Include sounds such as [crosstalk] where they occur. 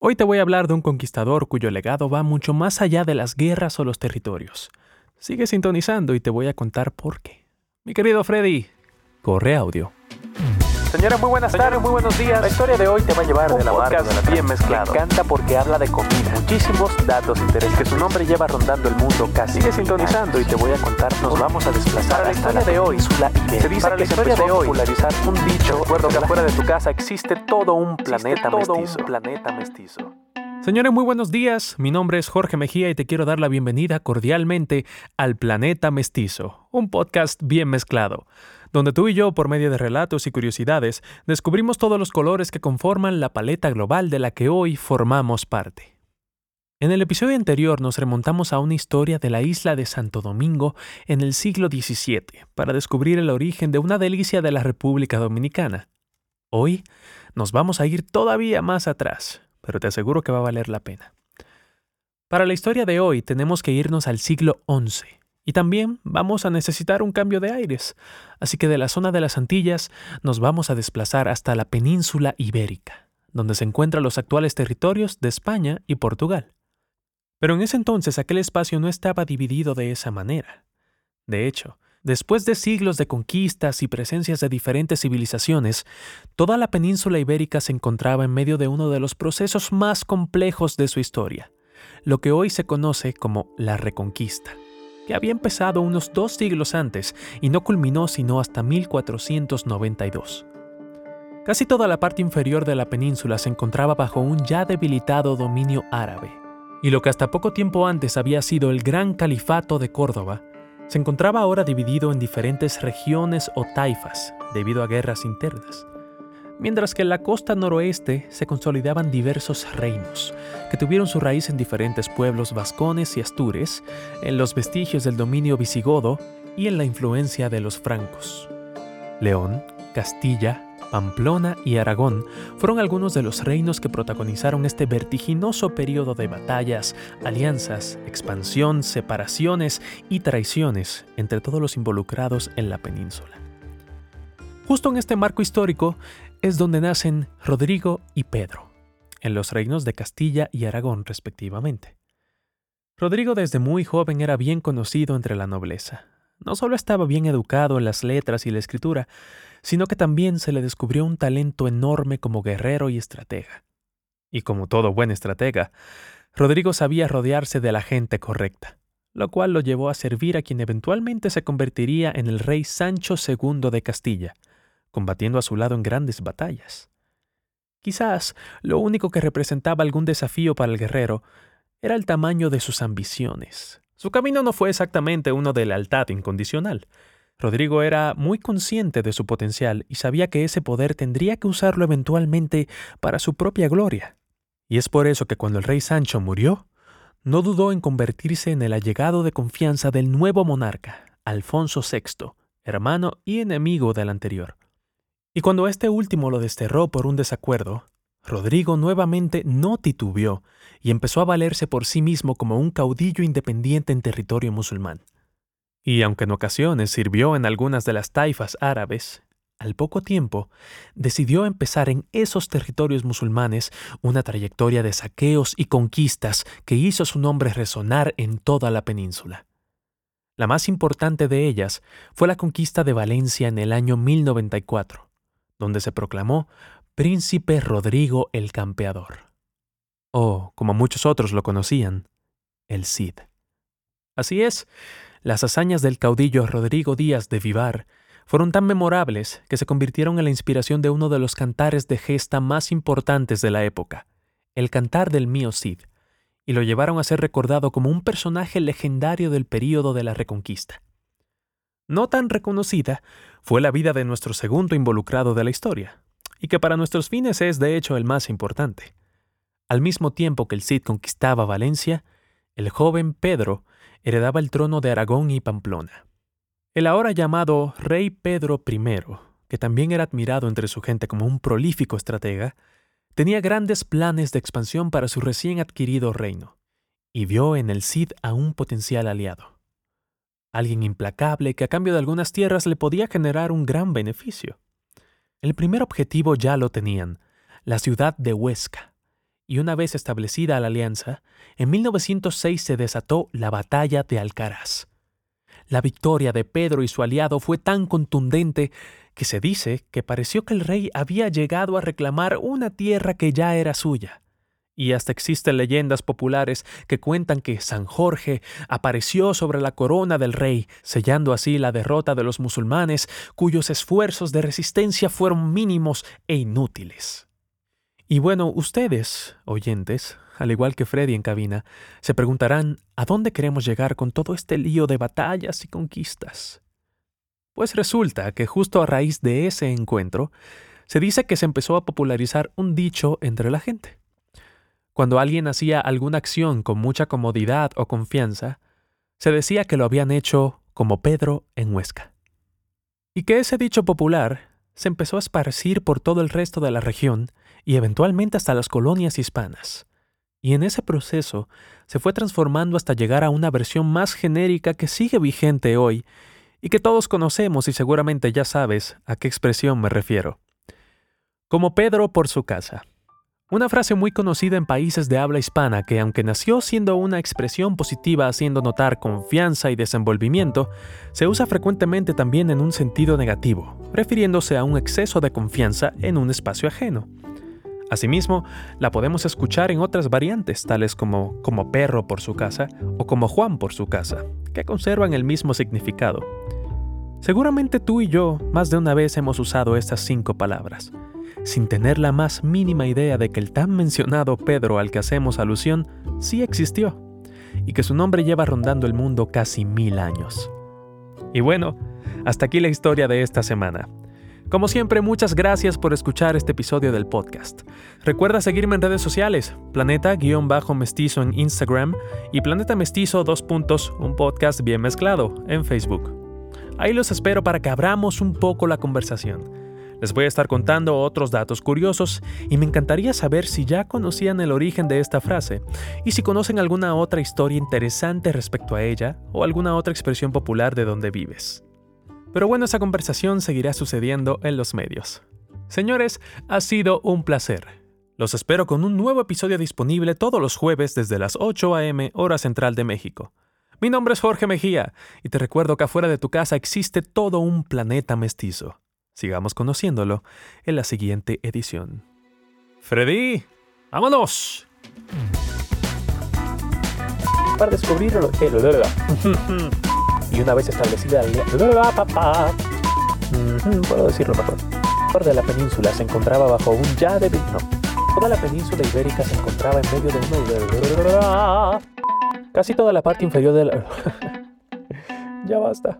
Hoy te voy a hablar de un conquistador cuyo legado va mucho más allá de las guerras o los territorios. Sigue sintonizando y te voy a contar por qué. Mi querido Freddy, corre audio. Señora, muy buenas tardes, muy buenos días. La historia de hoy te va a llevar de la mano de la bien mezclado. Me encanta porque habla de comida. Muchísimos datos interesantes que su nombre lleva rondando el mundo casi. Sigue sintonizando y te voy a contar. Nos vamos a desplazar Para la historia de hoy. Se dice Para que la historia de hoy, popularizar un dicho. Recuerdo que afuera de tu casa existe todo un planeta todo un mestizo. planeta mestizo. Señores, muy buenos días. Mi nombre es Jorge Mejía y te quiero dar la bienvenida cordialmente al Planeta Mestizo, un podcast bien mezclado, donde tú y yo, por medio de relatos y curiosidades, descubrimos todos los colores que conforman la paleta global de la que hoy formamos parte. En el episodio anterior nos remontamos a una historia de la isla de Santo Domingo en el siglo XVII para descubrir el origen de una delicia de la República Dominicana. Hoy nos vamos a ir todavía más atrás, pero te aseguro que va a valer la pena. Para la historia de hoy tenemos que irnos al siglo XI y también vamos a necesitar un cambio de aires, así que de la zona de las Antillas nos vamos a desplazar hasta la península ibérica, donde se encuentran los actuales territorios de España y Portugal. Pero en ese entonces aquel espacio no estaba dividido de esa manera. De hecho, Después de siglos de conquistas y presencias de diferentes civilizaciones, toda la península ibérica se encontraba en medio de uno de los procesos más complejos de su historia, lo que hoy se conoce como la Reconquista, que había empezado unos dos siglos antes y no culminó sino hasta 1492. Casi toda la parte inferior de la península se encontraba bajo un ya debilitado dominio árabe, y lo que hasta poco tiempo antes había sido el Gran Califato de Córdoba, se encontraba ahora dividido en diferentes regiones o taifas debido a guerras internas, mientras que en la costa noroeste se consolidaban diversos reinos, que tuvieron su raíz en diferentes pueblos vascones y astures, en los vestigios del dominio visigodo y en la influencia de los francos. León, Castilla, Pamplona y Aragón fueron algunos de los reinos que protagonizaron este vertiginoso periodo de batallas, alianzas, expansión, separaciones y traiciones entre todos los involucrados en la península. Justo en este marco histórico es donde nacen Rodrigo y Pedro, en los reinos de Castilla y Aragón respectivamente. Rodrigo desde muy joven era bien conocido entre la nobleza. No solo estaba bien educado en las letras y la escritura, sino que también se le descubrió un talento enorme como guerrero y estratega. Y como todo buen estratega, Rodrigo sabía rodearse de la gente correcta, lo cual lo llevó a servir a quien eventualmente se convertiría en el rey Sancho II de Castilla, combatiendo a su lado en grandes batallas. Quizás lo único que representaba algún desafío para el guerrero era el tamaño de sus ambiciones. Su camino no fue exactamente uno de lealtad incondicional. Rodrigo era muy consciente de su potencial y sabía que ese poder tendría que usarlo eventualmente para su propia gloria. Y es por eso que cuando el rey Sancho murió, no dudó en convertirse en el allegado de confianza del nuevo monarca, Alfonso VI, hermano y enemigo del anterior. Y cuando este último lo desterró por un desacuerdo, Rodrigo nuevamente no titubeó y empezó a valerse por sí mismo como un caudillo independiente en territorio musulmán. Y aunque en ocasiones sirvió en algunas de las taifas árabes, al poco tiempo decidió empezar en esos territorios musulmanes una trayectoria de saqueos y conquistas que hizo su nombre resonar en toda la península. La más importante de ellas fue la conquista de Valencia en el año 1094, donde se proclamó Príncipe Rodrigo el Campeador. O, como muchos otros lo conocían, el Cid. Así es, las hazañas del caudillo Rodrigo Díaz de Vivar fueron tan memorables que se convirtieron en la inspiración de uno de los cantares de gesta más importantes de la época, el cantar del mío Cid, y lo llevaron a ser recordado como un personaje legendario del período de la Reconquista. No tan reconocida fue la vida de nuestro segundo involucrado de la historia, y que para nuestros fines es de hecho el más importante. Al mismo tiempo que el Cid conquistaba Valencia, el joven Pedro heredaba el trono de Aragón y Pamplona. El ahora llamado rey Pedro I, que también era admirado entre su gente como un prolífico estratega, tenía grandes planes de expansión para su recién adquirido reino, y vio en el Cid a un potencial aliado. Alguien implacable que a cambio de algunas tierras le podía generar un gran beneficio. El primer objetivo ya lo tenían, la ciudad de Huesca, y una vez establecida la alianza, en 1906 se desató la batalla de Alcaraz. La victoria de Pedro y su aliado fue tan contundente que se dice que pareció que el rey había llegado a reclamar una tierra que ya era suya. Y hasta existen leyendas populares que cuentan que San Jorge apareció sobre la corona del rey, sellando así la derrota de los musulmanes, cuyos esfuerzos de resistencia fueron mínimos e inútiles. Y bueno, ustedes, oyentes, al igual que Freddy en cabina, se preguntarán a dónde queremos llegar con todo este lío de batallas y conquistas. Pues resulta que justo a raíz de ese encuentro, se dice que se empezó a popularizar un dicho entre la gente. Cuando alguien hacía alguna acción con mucha comodidad o confianza, se decía que lo habían hecho como Pedro en Huesca. Y que ese dicho popular se empezó a esparcir por todo el resto de la región y eventualmente hasta las colonias hispanas. Y en ese proceso se fue transformando hasta llegar a una versión más genérica que sigue vigente hoy y que todos conocemos y seguramente ya sabes a qué expresión me refiero. Como Pedro por su casa. Una frase muy conocida en países de habla hispana que aunque nació siendo una expresión positiva haciendo notar confianza y desenvolvimiento, se usa frecuentemente también en un sentido negativo, refiriéndose a un exceso de confianza en un espacio ajeno. Asimismo, la podemos escuchar en otras variantes, tales como como perro por su casa o como Juan por su casa, que conservan el mismo significado. Seguramente tú y yo más de una vez hemos usado estas cinco palabras, sin tener la más mínima idea de que el tan mencionado Pedro al que hacemos alusión sí existió, y que su nombre lleva rondando el mundo casi mil años. Y bueno, hasta aquí la historia de esta semana. Como siempre, muchas gracias por escuchar este episodio del podcast. Recuerda seguirme en redes sociales, Planeta-Mestizo en Instagram y Planeta Mestizo 2 puntos, un podcast bien mezclado, en Facebook. Ahí los espero para que abramos un poco la conversación. Les voy a estar contando otros datos curiosos y me encantaría saber si ya conocían el origen de esta frase y si conocen alguna otra historia interesante respecto a ella o alguna otra expresión popular de donde vives. Pero bueno, esa conversación seguirá sucediendo en los medios. Señores, ha sido un placer. Los espero con un nuevo episodio disponible todos los jueves desde las 8 a.m. hora central de México. Mi nombre es Jorge Mejía y te recuerdo que afuera de tu casa existe todo un planeta mestizo. Sigamos conociéndolo en la siguiente edición. Freddy, vámonos. Para descubrir el y una vez establecida la puedo decirlo mejor. de la península se encontraba bajo un ya de no. Toda la península ibérica se encontraba en medio de una casi toda la parte inferior de la [laughs] ya basta.